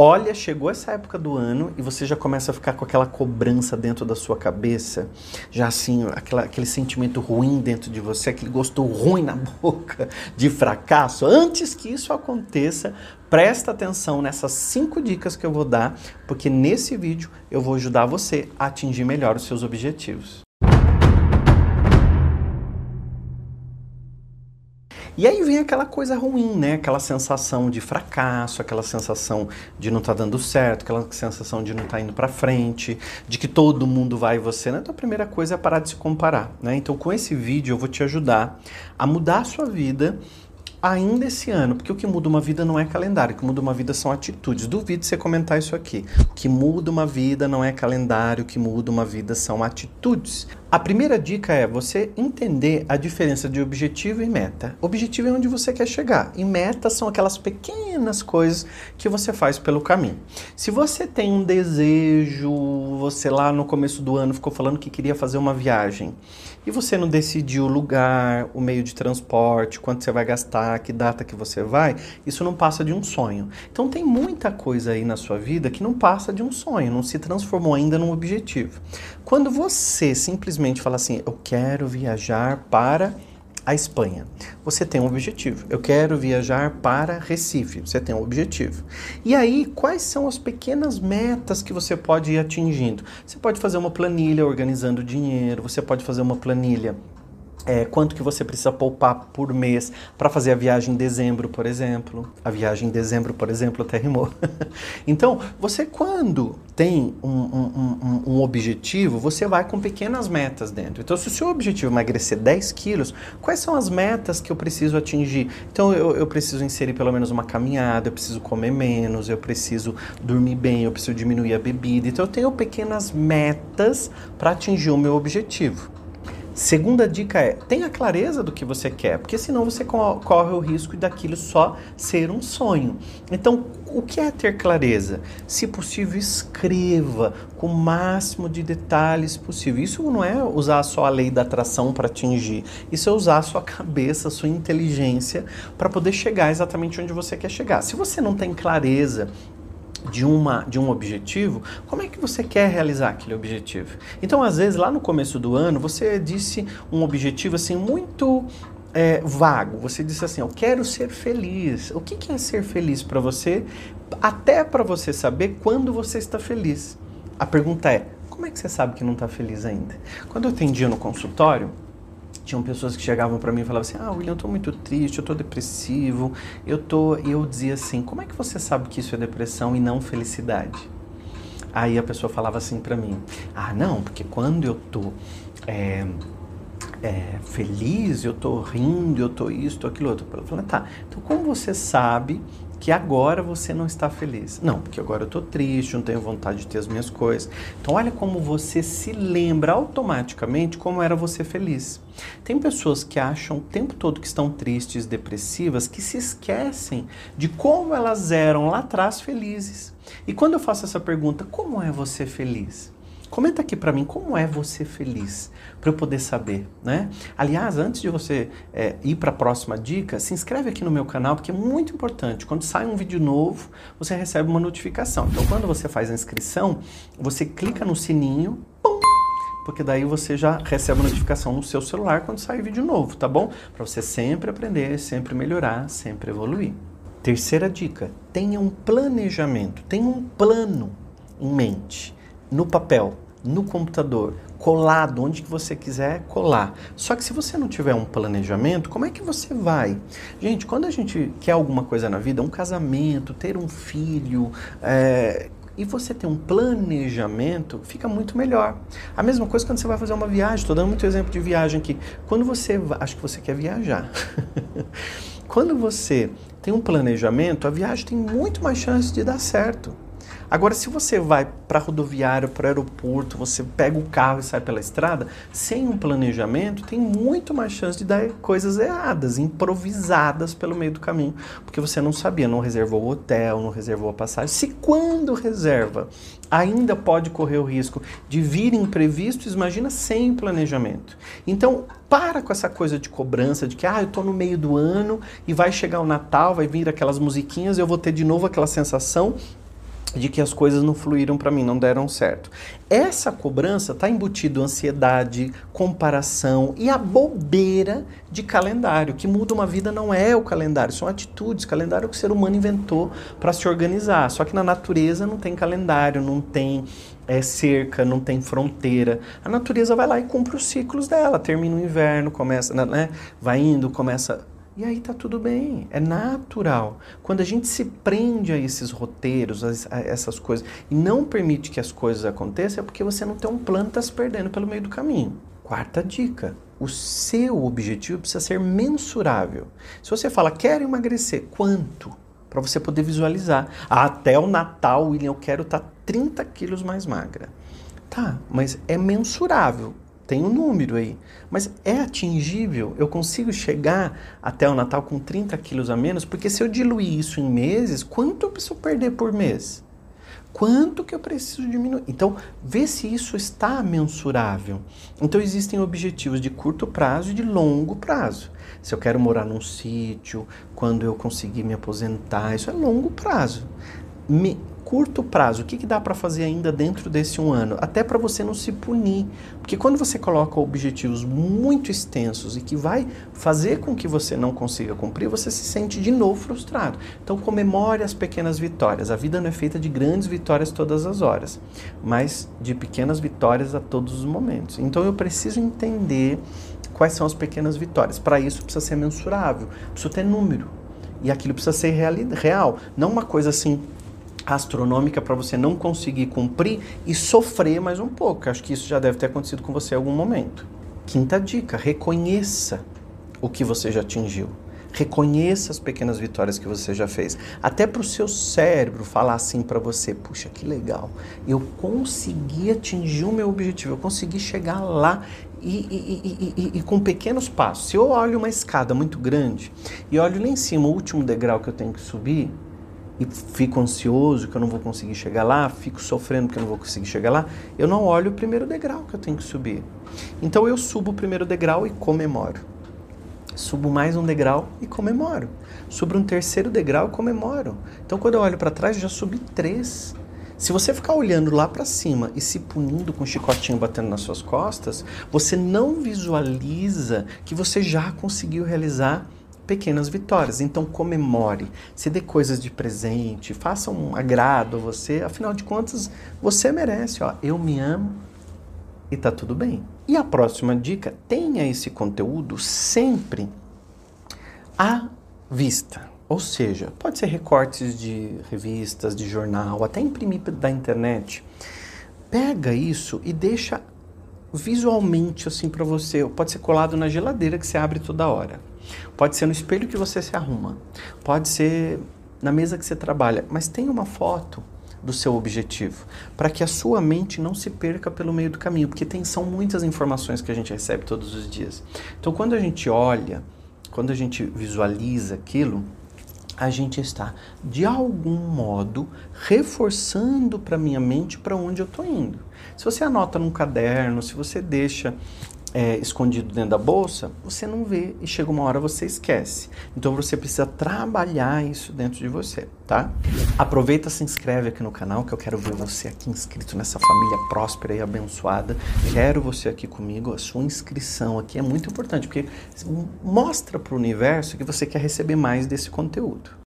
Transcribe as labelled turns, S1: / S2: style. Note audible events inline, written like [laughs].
S1: olha, chegou essa época do ano e você já começa a ficar com aquela cobrança dentro da sua cabeça, já assim, aquela, aquele sentimento ruim dentro de você, aquele gosto ruim na [laughs] boca de fracasso. Antes que isso aconteça, presta atenção nessas cinco dicas que eu vou dar, porque nesse vídeo eu vou ajudar você a atingir melhor os seus objetivos. E aí vem aquela coisa ruim, né? Aquela sensação de fracasso, aquela sensação de não estar tá dando certo, aquela sensação de não estar tá indo para frente, de que todo mundo vai e você, né? Então a primeira coisa é parar de se comparar, né? Então com esse vídeo eu vou te ajudar a mudar a sua vida ainda esse ano, porque o que muda uma vida não é calendário, o que muda uma vida são atitudes. Duvido você comentar isso aqui. O que muda uma vida não é calendário, o que muda uma vida são atitudes. A primeira dica é você entender a diferença de objetivo e meta. Objetivo é onde você quer chegar, e meta são aquelas pequenas coisas que você faz pelo caminho. Se você tem um desejo, você lá no começo do ano ficou falando que queria fazer uma viagem, e você não decidiu o lugar, o meio de transporte, quanto você vai gastar, que data que você vai, isso não passa de um sonho. Então tem muita coisa aí na sua vida que não passa de um sonho, não se transformou ainda num objetivo. Quando você simplesmente fala assim, eu quero viajar para a Espanha. Você tem um objetivo. Eu quero viajar para Recife. Você tem um objetivo. E aí, quais são as pequenas metas que você pode ir atingindo? Você pode fazer uma planilha organizando dinheiro, você pode fazer uma planilha é, quanto que você precisa poupar por mês para fazer a viagem em dezembro, por exemplo. A viagem em dezembro, por exemplo, até rimou. [laughs] então, você quando tem um, um, um, um, objetivo, você vai com pequenas metas dentro. Então, se o seu objetivo é emagrecer 10 quilos, quais são as metas que eu preciso atingir? Então, eu, eu preciso inserir pelo menos uma caminhada, eu preciso comer menos, eu preciso dormir bem, eu preciso diminuir a bebida. Então, eu tenho pequenas metas para atingir o meu objetivo. Segunda dica é: tenha clareza do que você quer, porque senão você corre o risco daquilo só ser um sonho. Então, o que é ter clareza? Se possível, escreva com o máximo de detalhes possível. Isso não é usar só a lei da atração para atingir, isso é usar a sua cabeça, a sua inteligência para poder chegar exatamente onde você quer chegar. Se você não tem clareza de, uma, de um objetivo, como é que você quer realizar aquele objetivo? Então, às vezes, lá no começo do ano, você disse um objetivo assim muito é, vago. Você disse assim: Eu quero ser feliz. O que, que é ser feliz para você? Até para você saber quando você está feliz. A pergunta é: como é que você sabe que não está feliz ainda? Quando eu atendia no consultório, tinham pessoas que chegavam para mim e falavam assim: "Ah, William, eu tô muito triste, eu tô depressivo". Eu tô, e eu dizia assim: "Como é que você sabe que isso é depressão e não felicidade?" Aí a pessoa falava assim para mim: "Ah, não, porque quando eu tô é, é, feliz, eu tô rindo, eu tô isso, tô aquilo outro". Eu falei: "Tá. Então como você sabe que agora você não está feliz. Não, porque agora eu estou triste, não tenho vontade de ter as minhas coisas. Então, olha como você se lembra automaticamente como era você feliz. Tem pessoas que acham o tempo todo que estão tristes, depressivas, que se esquecem de como elas eram lá atrás felizes. E quando eu faço essa pergunta, como é você feliz? Comenta aqui para mim como é você feliz, para eu poder saber, né? Aliás, antes de você é, ir para a próxima dica, se inscreve aqui no meu canal porque é muito importante. Quando sai um vídeo novo, você recebe uma notificação. Então, quando você faz a inscrição, você clica no sininho, pum, porque daí você já recebe a notificação no seu celular quando sai vídeo novo, tá bom? Para você sempre aprender, sempre melhorar, sempre evoluir. Terceira dica: tenha um planejamento, tenha um plano em mente no papel, no computador, colado onde que você quiser colar. Só que se você não tiver um planejamento, como é que você vai? Gente, quando a gente quer alguma coisa na vida, um casamento, ter um filho, é, e você tem um planejamento, fica muito melhor. A mesma coisa quando você vai fazer uma viagem. Estou dando muito exemplo de viagem aqui. Quando você. Acho que você quer viajar. [laughs] quando você tem um planejamento, a viagem tem muito mais chance de dar certo. Agora, se você vai para rodoviário, para aeroporto, você pega o carro e sai pela estrada, sem um planejamento, tem muito mais chance de dar coisas erradas, improvisadas pelo meio do caminho, porque você não sabia, não reservou o hotel, não reservou a passagem. Se quando reserva, ainda pode correr o risco de vir imprevistos, imagina sem planejamento. Então, para com essa coisa de cobrança de que ah, eu estou no meio do ano e vai chegar o Natal, vai vir aquelas musiquinhas, eu vou ter de novo aquela sensação de que as coisas não fluíram para mim, não deram certo. Essa cobrança está embutido ansiedade, comparação e a bobeira de calendário. que muda uma vida não é o calendário, são atitudes. Calendário que o ser humano inventou para se organizar. Só que na natureza não tem calendário, não tem é, cerca, não tem fronteira. A natureza vai lá e cumpre os ciclos dela. Termina o inverno, começa, né? Vai indo, começa e aí tá tudo bem, é natural. Quando a gente se prende a esses roteiros, a, essas coisas, e não permite que as coisas aconteçam, é porque você não tem um plano, tá se perdendo pelo meio do caminho. Quarta dica: o seu objetivo precisa ser mensurável. Se você fala, quero emagrecer, quanto? Para você poder visualizar. Ah, até o Natal, William, eu quero estar tá 30 quilos mais magra. Tá, mas é mensurável tem um número aí. Mas é atingível? Eu consigo chegar até o Natal com 30 quilos a menos? Porque se eu diluir isso em meses, quanto eu preciso perder por mês? Quanto que eu preciso diminuir? Então, vê se isso está mensurável. Então, existem objetivos de curto prazo e de longo prazo. Se eu quero morar num sítio, quando eu conseguir me aposentar, isso é longo prazo. Me, curto prazo, o que, que dá para fazer ainda dentro desse um ano? Até para você não se punir. Porque quando você coloca objetivos muito extensos e que vai fazer com que você não consiga cumprir, você se sente de novo frustrado. Então comemore as pequenas vitórias. A vida não é feita de grandes vitórias todas as horas, mas de pequenas vitórias a todos os momentos. Então eu preciso entender quais são as pequenas vitórias. Para isso precisa ser mensurável, precisa ter número. E aquilo precisa ser real, não uma coisa assim astronômica para você não conseguir cumprir e sofrer mais um pouco. Acho que isso já deve ter acontecido com você em algum momento. Quinta dica: reconheça o que você já atingiu. Reconheça as pequenas vitórias que você já fez. Até para o seu cérebro falar assim para você: puxa, que legal, eu consegui atingir o meu objetivo, eu consegui chegar lá e, e, e, e, com pequenos passos. Se eu olho uma escada muito grande e olho lá em cima o último degrau que eu tenho que subir, e fico ansioso que eu não vou conseguir chegar lá, fico sofrendo que eu não vou conseguir chegar lá, eu não olho o primeiro degrau que eu tenho que subir. Então eu subo o primeiro degrau e comemoro. Subo mais um degrau e comemoro. Subo um terceiro degrau e comemoro. Então quando eu olho para trás, já subi três. Se você ficar olhando lá para cima e se punindo com um chicotinho batendo nas suas costas, você não visualiza que você já conseguiu realizar pequenas vitórias. Então comemore, se dê coisas de presente, faça um agrado a você. Afinal de contas, você merece. Ó, eu me amo e tá tudo bem. E a próxima dica: tenha esse conteúdo sempre à vista. Ou seja, pode ser recortes de revistas, de jornal, até imprimir da internet. Pega isso e deixa visualmente assim para você. Pode ser colado na geladeira que você abre toda hora. Pode ser no espelho que você se arruma. Pode ser na mesa que você trabalha. Mas tem uma foto do seu objetivo, para que a sua mente não se perca pelo meio do caminho, porque tem, são muitas informações que a gente recebe todos os dias. Então, quando a gente olha, quando a gente visualiza aquilo, a gente está de algum modo reforçando para minha mente para onde eu estou indo. Se você anota num caderno, se você deixa é, escondido dentro da bolsa, você não vê e chega uma hora você esquece. Então você precisa trabalhar isso dentro de você, tá? Aproveita, se inscreve aqui no canal que eu quero ver você aqui inscrito nessa família próspera e abençoada. Quero você aqui comigo. A sua inscrição aqui é muito importante porque mostra para o universo que você quer receber mais desse conteúdo.